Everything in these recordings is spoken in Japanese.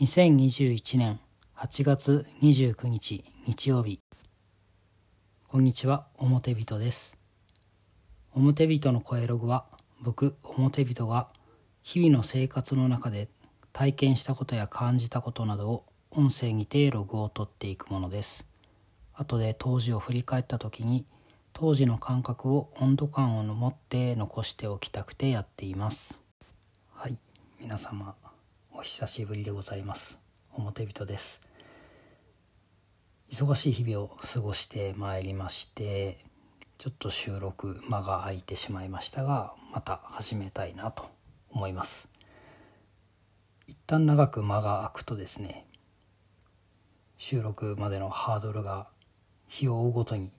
2021年8月29日日曜日こんにちは表人です。表人の声ログは僕表人が日々の生活の中で体験したことや感じたことなどを音声にてログを取っていくものです。後で当時を振り返った時に当時の感覚を温度感を持って残しておきたくてやっています。はい皆様お久しぶりでございます。表人です。忙しい日々を過ごしてまいりましてちょっと収録間が空いてしまいましたがまた始めたいなと思います。一旦長く間が空くとですね収録までのハードルが日を追うごとに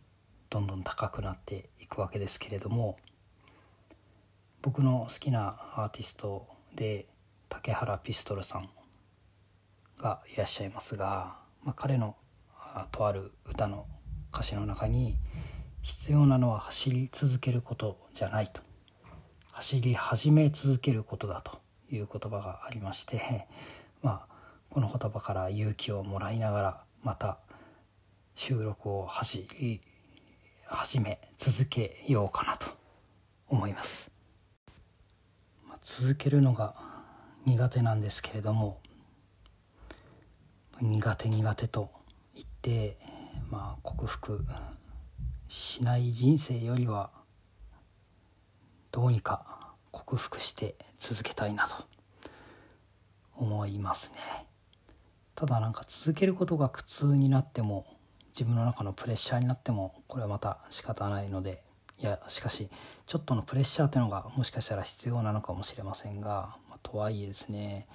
どんどん高くなっていくわけですけれども僕の好きなアーティストで竹原ピストルさんがいらっしゃいますが、まあ、彼のとある歌の歌詞の中に「必要なのは走り続けることじゃない」と「走り始め続けることだ」という言葉がありましてまあこの言葉から勇気をもらいながらまた収録を走り始め続けようかなと思います。まあ、続けるのが苦手なんですけれども苦手苦手と言って、まあ、克服しない人生よりはどうにか克服して続けたいなと思いますね。ただなんか続けることが苦痛になっても自分の中のプレッシャーになってもこれはまた仕方ないのでいやしかしちょっとのプレッシャーというのがもしかしたら必要なのかもしれませんが、とはいえですね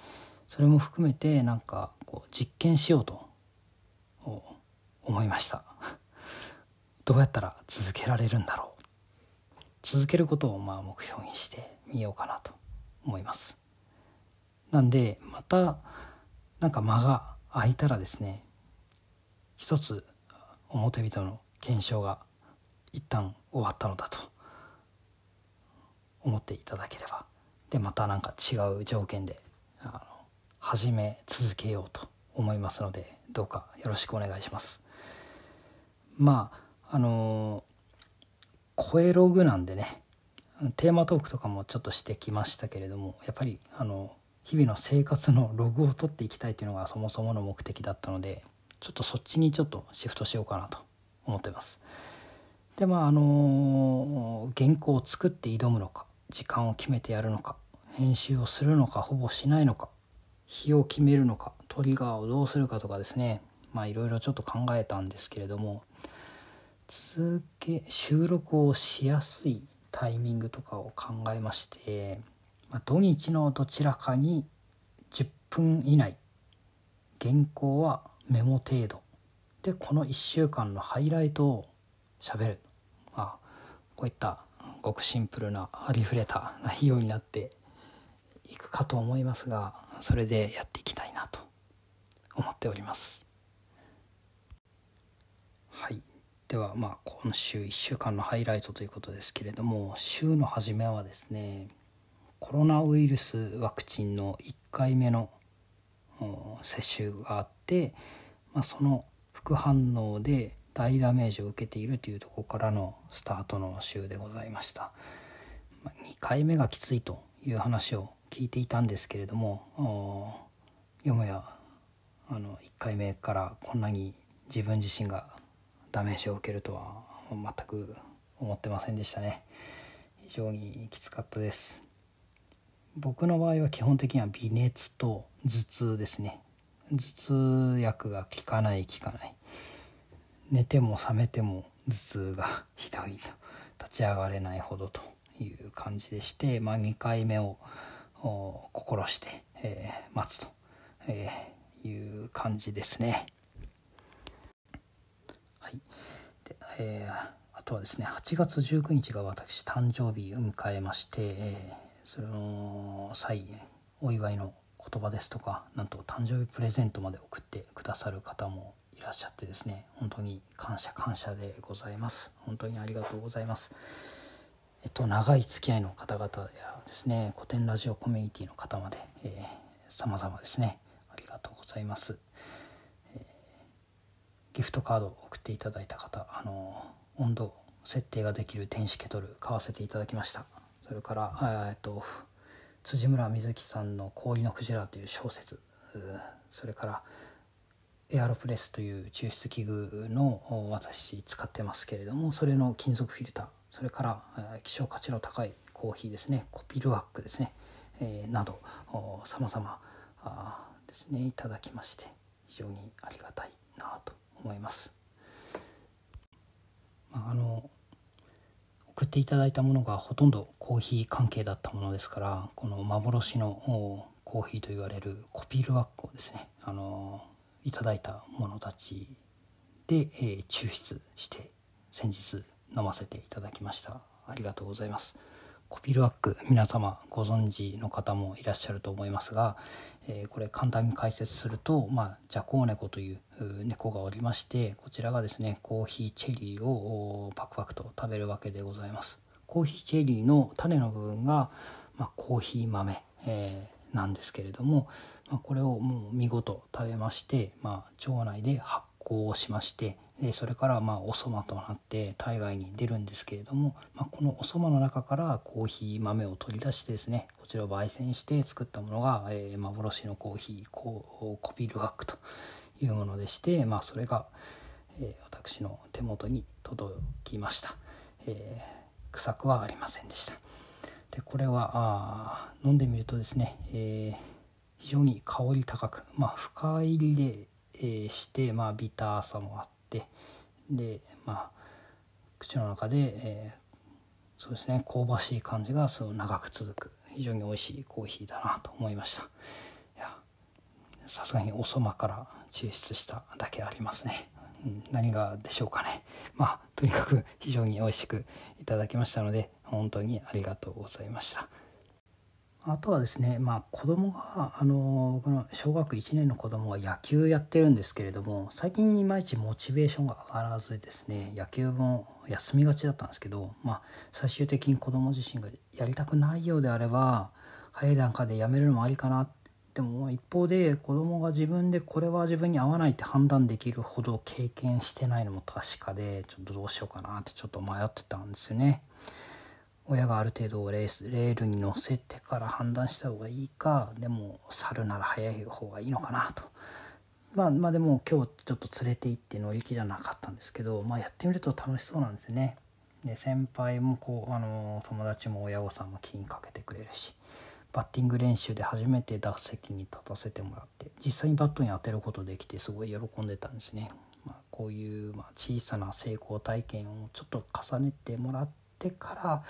それも含めてなんかこう実験しようと思いました。どうやったら続けられるんだろう。続けることをまあ目標にしてみようかなと思います。なんでまたなんか間が空いたらですね一つ表人の検証が一旦終わったのだと思っていただければでまた何か違う条件であの始め続けようと思いますのでどうかよろしくお願いしますまああの声ログなんでねテーマトークとかもちょっとしてきましたけれどもやっぱりあの日々の生活のログを取っていきたいというのがそもそもの目的だったのでちょっとそっちにちょっとシフトしようかなと思ってます。でまああの原稿を作って挑むのか時間を決めてやるのか編集をするのかほぼしないのか日を決めるのかトリガーをどうするかとかですね。まあいろいろちょっと考えたんですけれども続け収録をしやすいタイミングとかを考えまして、まあ、土日のどちらかに10分以内原稿はメモ程度でこの1週間のハイライトをしゃべる、まあ、こういったごくシンプルなありふれた内容になっていくかと思いますがそれでやっていきたいなと思っております。はい。ではまあ今週1週間のハイライトということですけれども週の初めはですねコロナウイルスワクチンの1回目の接種があってまあ、その副反応で大ダメージを受けているというとこからのスタートの週でございました。2回目がきついという話を聞いていたんですけれどもよもやあの1回目からこんなに自分自身がダメージを受けるとは全く思ってませんでしたね。非常にきつかったです。僕の場合は基本的には微熱と頭痛ですね。頭痛薬が効かない効かない。寝ても覚めても頭痛がひどいと立ち上がれないほどという感じでして、まあ、2回目を心して、えー、待つと、えー、いう感じですね。はいでえー、あとはですね8月19日が私誕生日を迎えまして、えー、その際お祝いの言葉ですとかなんと誕生日プレゼントまで送ってくださる方もいらっしゃってですね本当に感謝感謝でございます。本当にありがとうございます。えっと長い付き合いの方々やですね古典ラジオコミュニティの方まで、えー、様々ですねありがとうございます、えー、ギフトカードを送っていただいた方あの温度設定ができる電子ケトル買わせていただきました。それからえっと辻村瑞希さんの「氷のクジラ」という小説それからエアロプレスという抽出器具の私使ってますけれどもそれの金属フィルターそれから希少価値の高いコーヒーですねコピルワックですね、え、などさまざまですねいただきまして非常にありがたいなと思います。まあ、の送っていただいたものがほとんどコーヒー関係だったものですからこの幻のコーヒーと言われるコピルワックをですねあのいただいたものたちで、えー、抽出して先日飲ませていただきました。ありがとうございます。コピルワック皆様ご存知の方もいらっしゃると思いますが、えー、これ簡単に解説すると、まあ、ジャコウネコという猫がおりましてこちらがですねコーヒーチェリーをパクパクと食べるわけでございます。コーヒーチェリーの種の部分が、まあ、コーヒー豆、えー、なんですけれども、まあ、これをもう見事食べまして、まあ、腸内で発酵をしましてでそれからまあおそばとなって体外に出るんですけれども、まあ、このおそばの中からコーヒー豆を取り出してですねこちらを焙煎して作ったものが、えー、幻のコーヒーココピルワックというものでして、まあ、それが、えー、私の手元に届きました、えー、臭くはありませんでした。でこれはあ飲んでみるとですね、え非常に香り高く、まあ、深入りで、えして、まあ、ビターさもあってでまあ口の中で、えー、そうですね香ばしい感じがその長く続く非常に美味しいコーヒーだなと思いました。いやさすがにおそばから抽出しただけありますね、うん、何がでしょうかね。まあとにかく非常に美味しくいただきましたので本当にありがとうございました。あとはですね、まあ、子供があの僕の小学1年の子供が野球やってるんですけれども最近いまいちモチベーションが上がらずですね野球も休みがちだったんですけど、まあ、最終的に子供自身がやりたくないようであれば早い段階でやめるのもありかなでも一方で子供が自分でこれは自分に合わないって判断できるほど経験してないのも確かでちょっとどうしようかなってちょっと迷ってたんですよね。親がある程度レースレールに乗せてから判断した方がいいかでも去るなら早い方がいいのかなと。まあ、まあでも今日ちょっと連れて行って乗り気じゃなかったんですけど、まあ、やってみると楽しそうなんですね。で先輩もこうあの友達も親御さんも気にかけてくれるしバッティング練習で初めて打席に立たせてもらって実際にバットに当てることできてすごい喜んでたんですね。まあ、こういうまあ小さな成功体験をちょっと重ねてもらってから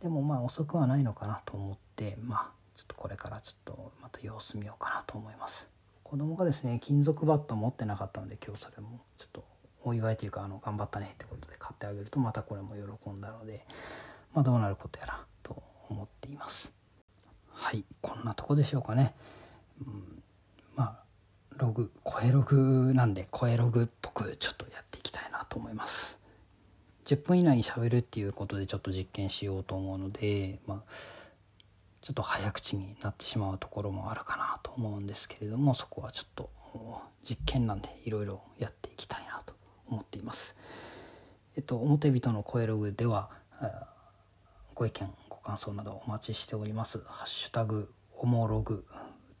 でもまあ遅くはないのかなと思ってまあちょっとこれからちょっとまた様子見ようかなと思います。子供がですね金属バット持ってなかったので今日それもちょっとお祝いというかあの頑張ったねってことで買ってあげるとまたこれも喜んだのでまあどうなることやらと思っています。はいこんなとこでしょうかね、うん、まあログ声ログなんで声ログっぽくちょっとやっていきたいなと思います。10分以内にしゃべるっていうことでちょっと実験しようと思うので、まあ、ちょっと早口になってしまうところもあるかなと思うんですけれどもそこはちょっと実験なんでいろいろやっていきたいなと思っています。えっと、表人の声ログではご意見ご感想などお待ちしております。ハッシュタグおもログ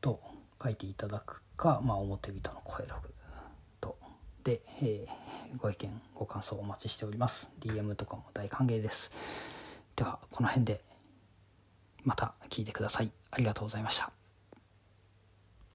と書いていただくか、まあ、表人の声ログ、えーご意見ご感想お待ちしております。DM とかも大歓迎です。ではこの辺でまた聞いてください。ありがとうございました。